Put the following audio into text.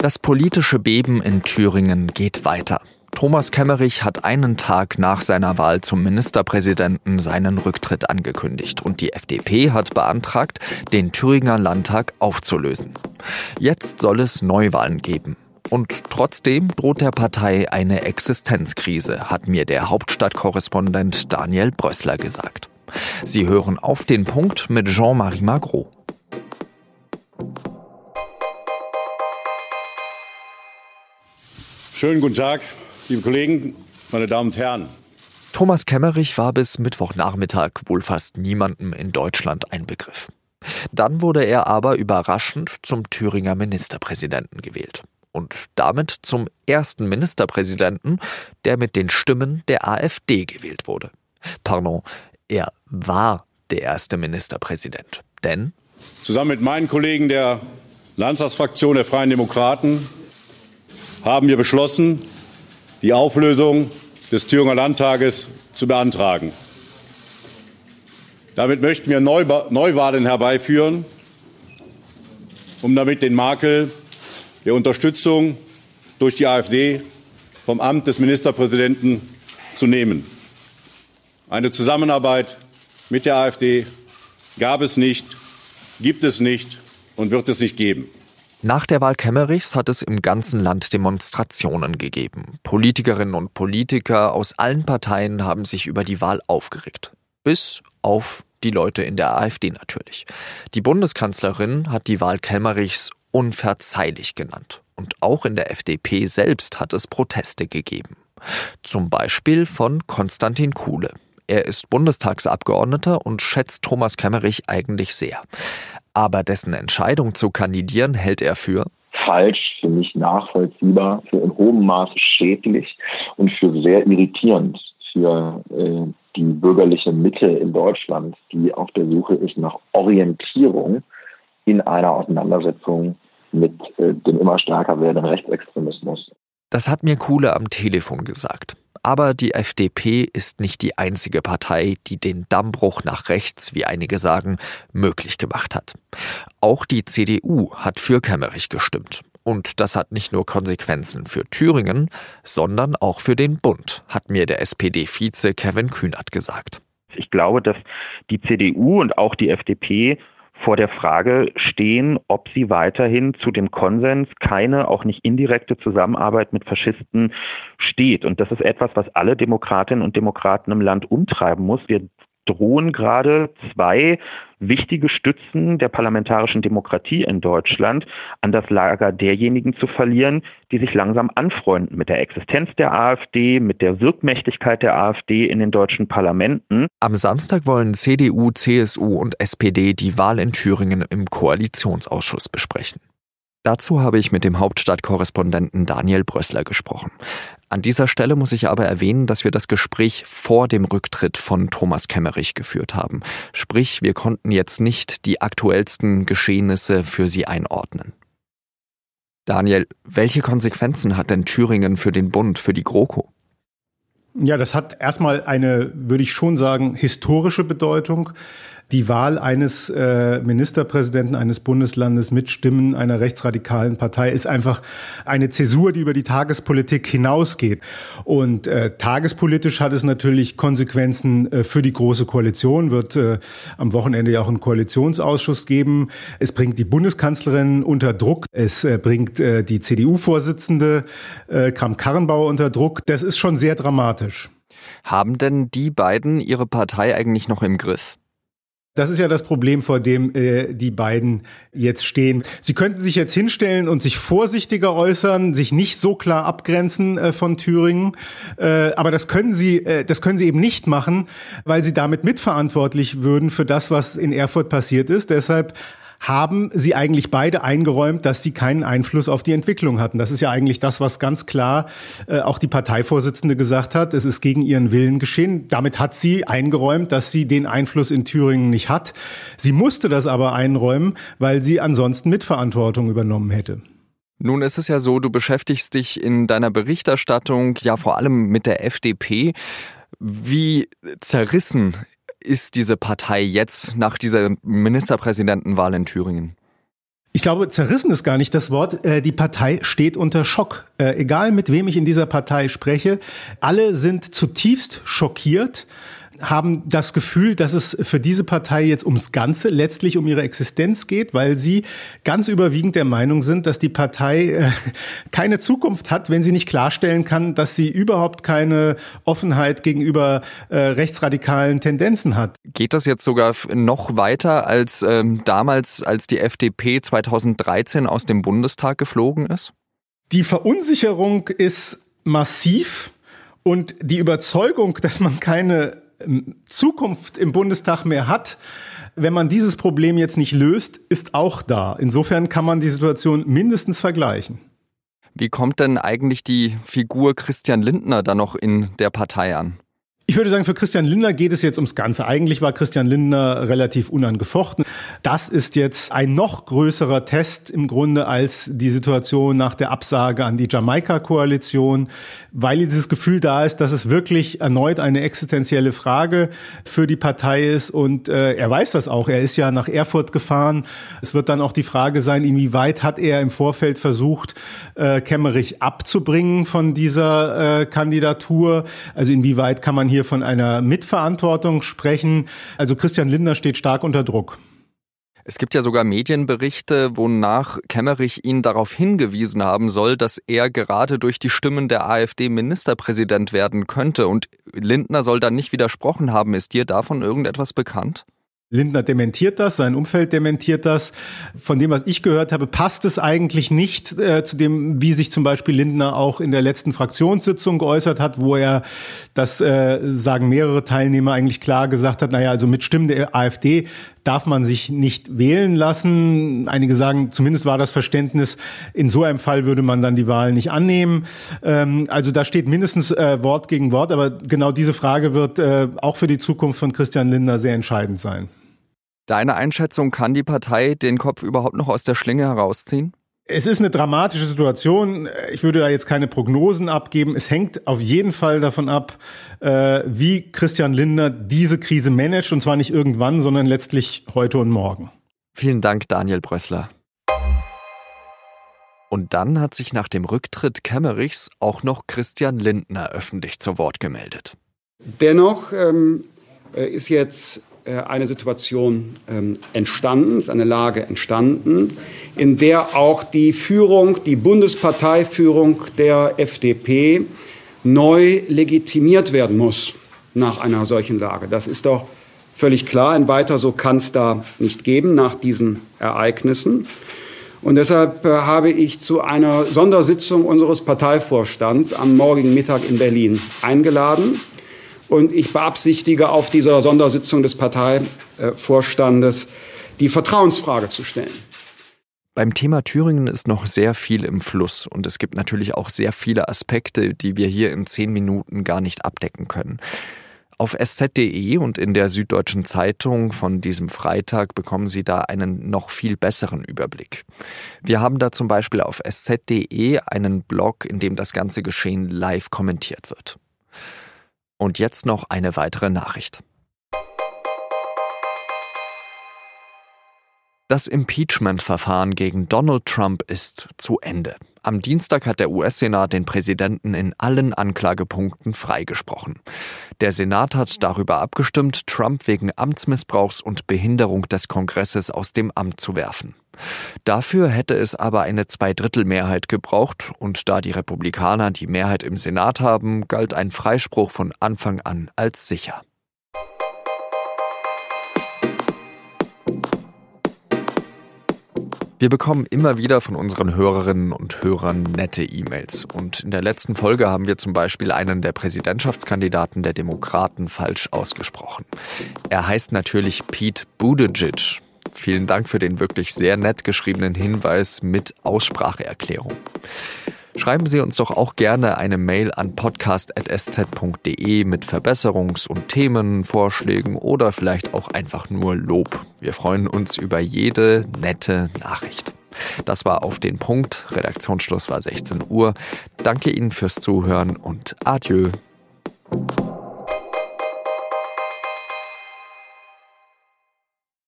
Das politische Beben in Thüringen geht weiter. Thomas Kemmerich hat einen Tag nach seiner Wahl zum Ministerpräsidenten seinen Rücktritt angekündigt und die FDP hat beantragt, den Thüringer Landtag aufzulösen. Jetzt soll es Neuwahlen geben. Und trotzdem droht der Partei eine Existenzkrise, hat mir der Hauptstadtkorrespondent Daniel Brössler gesagt. Sie hören auf den Punkt mit Jean-Marie Magro. Schönen guten Tag, liebe Kollegen, meine Damen und Herren. Thomas Kemmerich war bis Mittwochnachmittag wohl fast niemandem in Deutschland ein Begriff. Dann wurde er aber überraschend zum Thüringer Ministerpräsidenten gewählt. Und damit zum ersten Ministerpräsidenten, der mit den Stimmen der AfD gewählt wurde. Pardon, er war der erste Ministerpräsident. Denn zusammen mit meinen Kollegen der Landtagsfraktion der Freien Demokraten haben wir beschlossen, die Auflösung des Thüringer Landtages zu beantragen. Damit möchten wir Neuwahlen herbeiführen, um damit den Makel der Unterstützung durch die AfD vom Amt des Ministerpräsidenten zu nehmen. Eine Zusammenarbeit mit der AfD gab es nicht, gibt es nicht und wird es nicht geben. Nach der Wahl Kemmerichs hat es im ganzen Land Demonstrationen gegeben. Politikerinnen und Politiker aus allen Parteien haben sich über die Wahl aufgeregt. Bis auf die Leute in der AfD natürlich. Die Bundeskanzlerin hat die Wahl Kemmerichs unverzeihlich genannt. Und auch in der FDP selbst hat es Proteste gegeben. Zum Beispiel von Konstantin Kuhle. Er ist Bundestagsabgeordneter und schätzt Thomas Kemmerich eigentlich sehr aber dessen Entscheidung zu kandidieren hält er für falsch, für mich nachvollziehbar, für in hohem Maße schädlich und für sehr irritierend für äh, die bürgerliche Mitte in Deutschland, die auf der Suche ist nach Orientierung in einer Auseinandersetzung mit äh, dem immer stärker werdenden Rechtsextremismus. Das hat mir Kuhle am Telefon gesagt. Aber die FDP ist nicht die einzige Partei, die den Dammbruch nach rechts, wie einige sagen, möglich gemacht hat. Auch die CDU hat für Kemmerich gestimmt. Und das hat nicht nur Konsequenzen für Thüringen, sondern auch für den Bund, hat mir der SPD-Vize Kevin Kühnert gesagt. Ich glaube, dass die CDU und auch die FDP vor der Frage stehen, ob sie weiterhin zu dem Konsens keine, auch nicht indirekte Zusammenarbeit mit Faschisten steht. Und das ist etwas, was alle Demokratinnen und Demokraten im Land umtreiben muss. Wir drohen gerade zwei wichtige Stützen der parlamentarischen Demokratie in Deutschland an das Lager derjenigen zu verlieren, die sich langsam anfreunden mit der Existenz der AfD, mit der Wirkmächtigkeit der AfD in den deutschen Parlamenten. Am Samstag wollen CDU, CSU und SPD die Wahl in Thüringen im Koalitionsausschuss besprechen. Dazu habe ich mit dem Hauptstadtkorrespondenten Daniel Brössler gesprochen. An dieser Stelle muss ich aber erwähnen, dass wir das Gespräch vor dem Rücktritt von Thomas Kemmerich geführt haben. Sprich, wir konnten jetzt nicht die aktuellsten Geschehnisse für Sie einordnen. Daniel, welche Konsequenzen hat denn Thüringen für den Bund, für die GroKo? Ja, das hat erstmal eine, würde ich schon sagen, historische Bedeutung die Wahl eines äh, Ministerpräsidenten eines Bundeslandes mit Stimmen einer rechtsradikalen Partei ist einfach eine Zäsur, die über die Tagespolitik hinausgeht. Und äh, tagespolitisch hat es natürlich Konsequenzen äh, für die Große Koalition, wird äh, am Wochenende ja auch einen Koalitionsausschuss geben. Es bringt die Bundeskanzlerin unter Druck, es äh, bringt äh, die CDU-Vorsitzende äh, Kram-Karrenbauer unter Druck. Das ist schon sehr dramatisch. Haben denn die beiden ihre Partei eigentlich noch im Griff? Das ist ja das Problem, vor dem äh, die beiden jetzt stehen. Sie könnten sich jetzt hinstellen und sich vorsichtiger äußern, sich nicht so klar abgrenzen äh, von Thüringen, äh, aber das können sie, äh, das können sie eben nicht machen, weil sie damit mitverantwortlich würden für das, was in Erfurt passiert ist. Deshalb haben sie eigentlich beide eingeräumt, dass sie keinen Einfluss auf die Entwicklung hatten. Das ist ja eigentlich das, was ganz klar äh, auch die Parteivorsitzende gesagt hat. Es ist gegen ihren Willen geschehen. Damit hat sie eingeräumt, dass sie den Einfluss in Thüringen nicht hat. Sie musste das aber einräumen, weil sie ansonsten Mitverantwortung übernommen hätte. Nun ist es ja so, du beschäftigst dich in deiner Berichterstattung ja vor allem mit der FDP. Wie zerrissen ist diese Partei jetzt nach dieser Ministerpräsidentenwahl in Thüringen? Ich glaube, zerrissen ist gar nicht das Wort. Äh, die Partei steht unter Schock. Äh, egal mit wem ich in dieser Partei spreche, alle sind zutiefst schockiert haben das Gefühl, dass es für diese Partei jetzt ums Ganze, letztlich um ihre Existenz geht, weil sie ganz überwiegend der Meinung sind, dass die Partei äh, keine Zukunft hat, wenn sie nicht klarstellen kann, dass sie überhaupt keine Offenheit gegenüber äh, rechtsradikalen Tendenzen hat. Geht das jetzt sogar noch weiter als ähm, damals, als die FDP 2013 aus dem Bundestag geflogen ist? Die Verunsicherung ist massiv. Und die Überzeugung, dass man keine Zukunft im Bundestag mehr hat, wenn man dieses Problem jetzt nicht löst, ist auch da. Insofern kann man die Situation mindestens vergleichen. Wie kommt denn eigentlich die Figur Christian Lindner da noch in der Partei an? Ich würde sagen, für Christian Lindner geht es jetzt ums Ganze. Eigentlich war Christian Lindner relativ unangefochten. Das ist jetzt ein noch größerer Test im Grunde als die Situation nach der Absage an die Jamaika-Koalition, weil dieses Gefühl da ist, dass es wirklich erneut eine existenzielle Frage für die Partei ist. Und äh, er weiß das auch. Er ist ja nach Erfurt gefahren. Es wird dann auch die Frage sein, inwieweit hat er im Vorfeld versucht, äh, Kemmerich abzubringen von dieser äh, Kandidatur. Also inwieweit kann man hier hier von einer Mitverantwortung sprechen. Also Christian Lindner steht stark unter Druck. Es gibt ja sogar Medienberichte, wonach Kemmerich ihn darauf hingewiesen haben soll, dass er gerade durch die Stimmen der AfD Ministerpräsident werden könnte. Und Lindner soll dann nicht widersprochen haben. Ist dir davon irgendetwas bekannt? Lindner dementiert das, sein Umfeld dementiert das. Von dem, was ich gehört habe, passt es eigentlich nicht äh, zu dem, wie sich zum Beispiel Lindner auch in der letzten Fraktionssitzung geäußert hat, wo er, das äh, sagen mehrere Teilnehmer eigentlich klar gesagt hat, naja, also mit Stimmen der AfD darf man sich nicht wählen lassen. Einige sagen, zumindest war das Verständnis, in so einem Fall würde man dann die Wahl nicht annehmen. Ähm, also da steht mindestens äh, Wort gegen Wort, aber genau diese Frage wird äh, auch für die Zukunft von Christian Lindner sehr entscheidend sein. Deine Einschätzung, kann die Partei den Kopf überhaupt noch aus der Schlinge herausziehen? Es ist eine dramatische Situation. Ich würde da jetzt keine Prognosen abgeben. Es hängt auf jeden Fall davon ab, äh, wie Christian Lindner diese Krise managt. Und zwar nicht irgendwann, sondern letztlich heute und morgen. Vielen Dank, Daniel Brössler. Und dann hat sich nach dem Rücktritt Kemmerichs auch noch Christian Lindner öffentlich zu Wort gemeldet. Dennoch ähm, äh, ist jetzt eine Situation ähm, entstanden, ist eine Lage entstanden, in der auch die Führung, die Bundesparteiführung der FDP neu legitimiert werden muss nach einer solchen Lage. Das ist doch völlig klar. Ein weiter so kann es da nicht geben nach diesen Ereignissen. Und deshalb äh, habe ich zu einer Sondersitzung unseres Parteivorstands am morgigen Mittag in Berlin eingeladen. Und ich beabsichtige, auf dieser Sondersitzung des Parteivorstandes die Vertrauensfrage zu stellen. Beim Thema Thüringen ist noch sehr viel im Fluss und es gibt natürlich auch sehr viele Aspekte, die wir hier in zehn Minuten gar nicht abdecken können. Auf sz.de und in der Süddeutschen Zeitung von diesem Freitag bekommen Sie da einen noch viel besseren Überblick. Wir haben da zum Beispiel auf sz.de einen Blog, in dem das ganze Geschehen live kommentiert wird. Und jetzt noch eine weitere Nachricht. Das Impeachment-Verfahren gegen Donald Trump ist zu Ende. Am Dienstag hat der US-Senat den Präsidenten in allen Anklagepunkten freigesprochen. Der Senat hat darüber abgestimmt, Trump wegen Amtsmissbrauchs und Behinderung des Kongresses aus dem Amt zu werfen. Dafür hätte es aber eine Zweidrittelmehrheit gebraucht, und da die Republikaner die Mehrheit im Senat haben, galt ein Freispruch von Anfang an als sicher. Wir bekommen immer wieder von unseren Hörerinnen und Hörern nette E-Mails. Und in der letzten Folge haben wir zum Beispiel einen der Präsidentschaftskandidaten der Demokraten falsch ausgesprochen. Er heißt natürlich Pete Buttigieg. Vielen Dank für den wirklich sehr nett geschriebenen Hinweis mit Ausspracheerklärung. Schreiben Sie uns doch auch gerne eine Mail an podcast.sz.de mit Verbesserungs- und Themenvorschlägen oder vielleicht auch einfach nur Lob. Wir freuen uns über jede nette Nachricht. Das war auf den Punkt. Redaktionsschluss war 16 Uhr. Danke Ihnen fürs Zuhören und adieu.